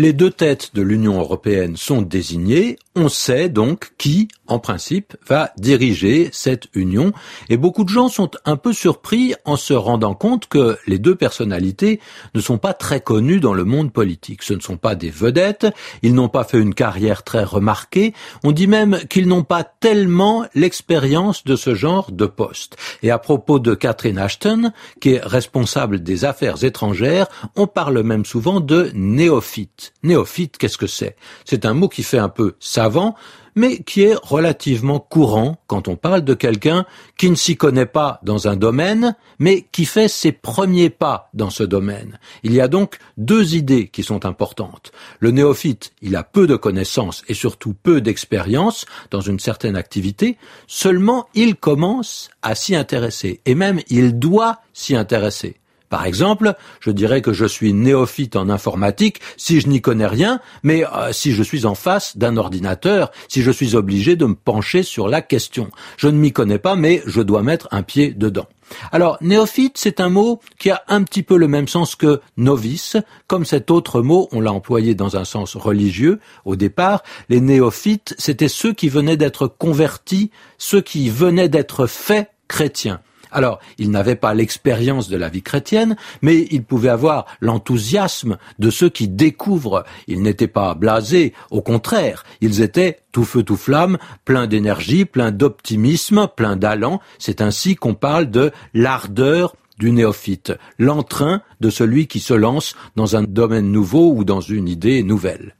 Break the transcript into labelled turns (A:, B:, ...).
A: Les deux têtes de l'Union européenne sont désignées. On sait donc qui, en principe, va diriger cette union. Et beaucoup de gens sont un peu surpris en se rendant compte que les deux personnalités ne sont pas très connues dans le monde politique. Ce ne sont pas des vedettes. Ils n'ont pas fait une carrière très remarquée. On dit même qu'ils n'ont pas tellement l'expérience de ce genre de poste. Et à propos de Catherine Ashton, qui est responsable des affaires étrangères, on parle même souvent de néophyte. Néophyte, qu'est-ce que c'est? C'est un mot qui fait un peu savant, mais qui est relativement courant quand on parle de quelqu'un qui ne s'y connaît pas dans un domaine, mais qui fait ses premiers pas dans ce domaine. Il y a donc deux idées qui sont importantes. Le néophyte, il a peu de connaissances et surtout peu d'expérience dans une certaine activité, seulement il commence à s'y intéresser, et même il doit s'y intéresser. Par exemple, je dirais que je suis néophyte en informatique si je n'y connais rien, mais euh, si je suis en face d'un ordinateur, si je suis obligé de me pencher sur la question. Je ne m'y connais pas, mais je dois mettre un pied dedans. Alors, néophyte, c'est un mot qui a un petit peu le même sens que novice. Comme cet autre mot, on l'a employé dans un sens religieux au départ. Les néophytes, c'était ceux qui venaient d'être convertis, ceux qui venaient d'être faits chrétiens. Alors, ils n'avaient pas l'expérience de la vie chrétienne, mais ils pouvaient avoir l'enthousiasme de ceux qui découvrent. Ils n'étaient pas blasés, au contraire, ils étaient tout feu tout flamme, pleins d'énergie, pleins d'optimisme, pleins d'allant. C'est ainsi qu'on parle de l'ardeur du néophyte, l'entrain de celui qui se lance dans un domaine nouveau ou dans une idée nouvelle.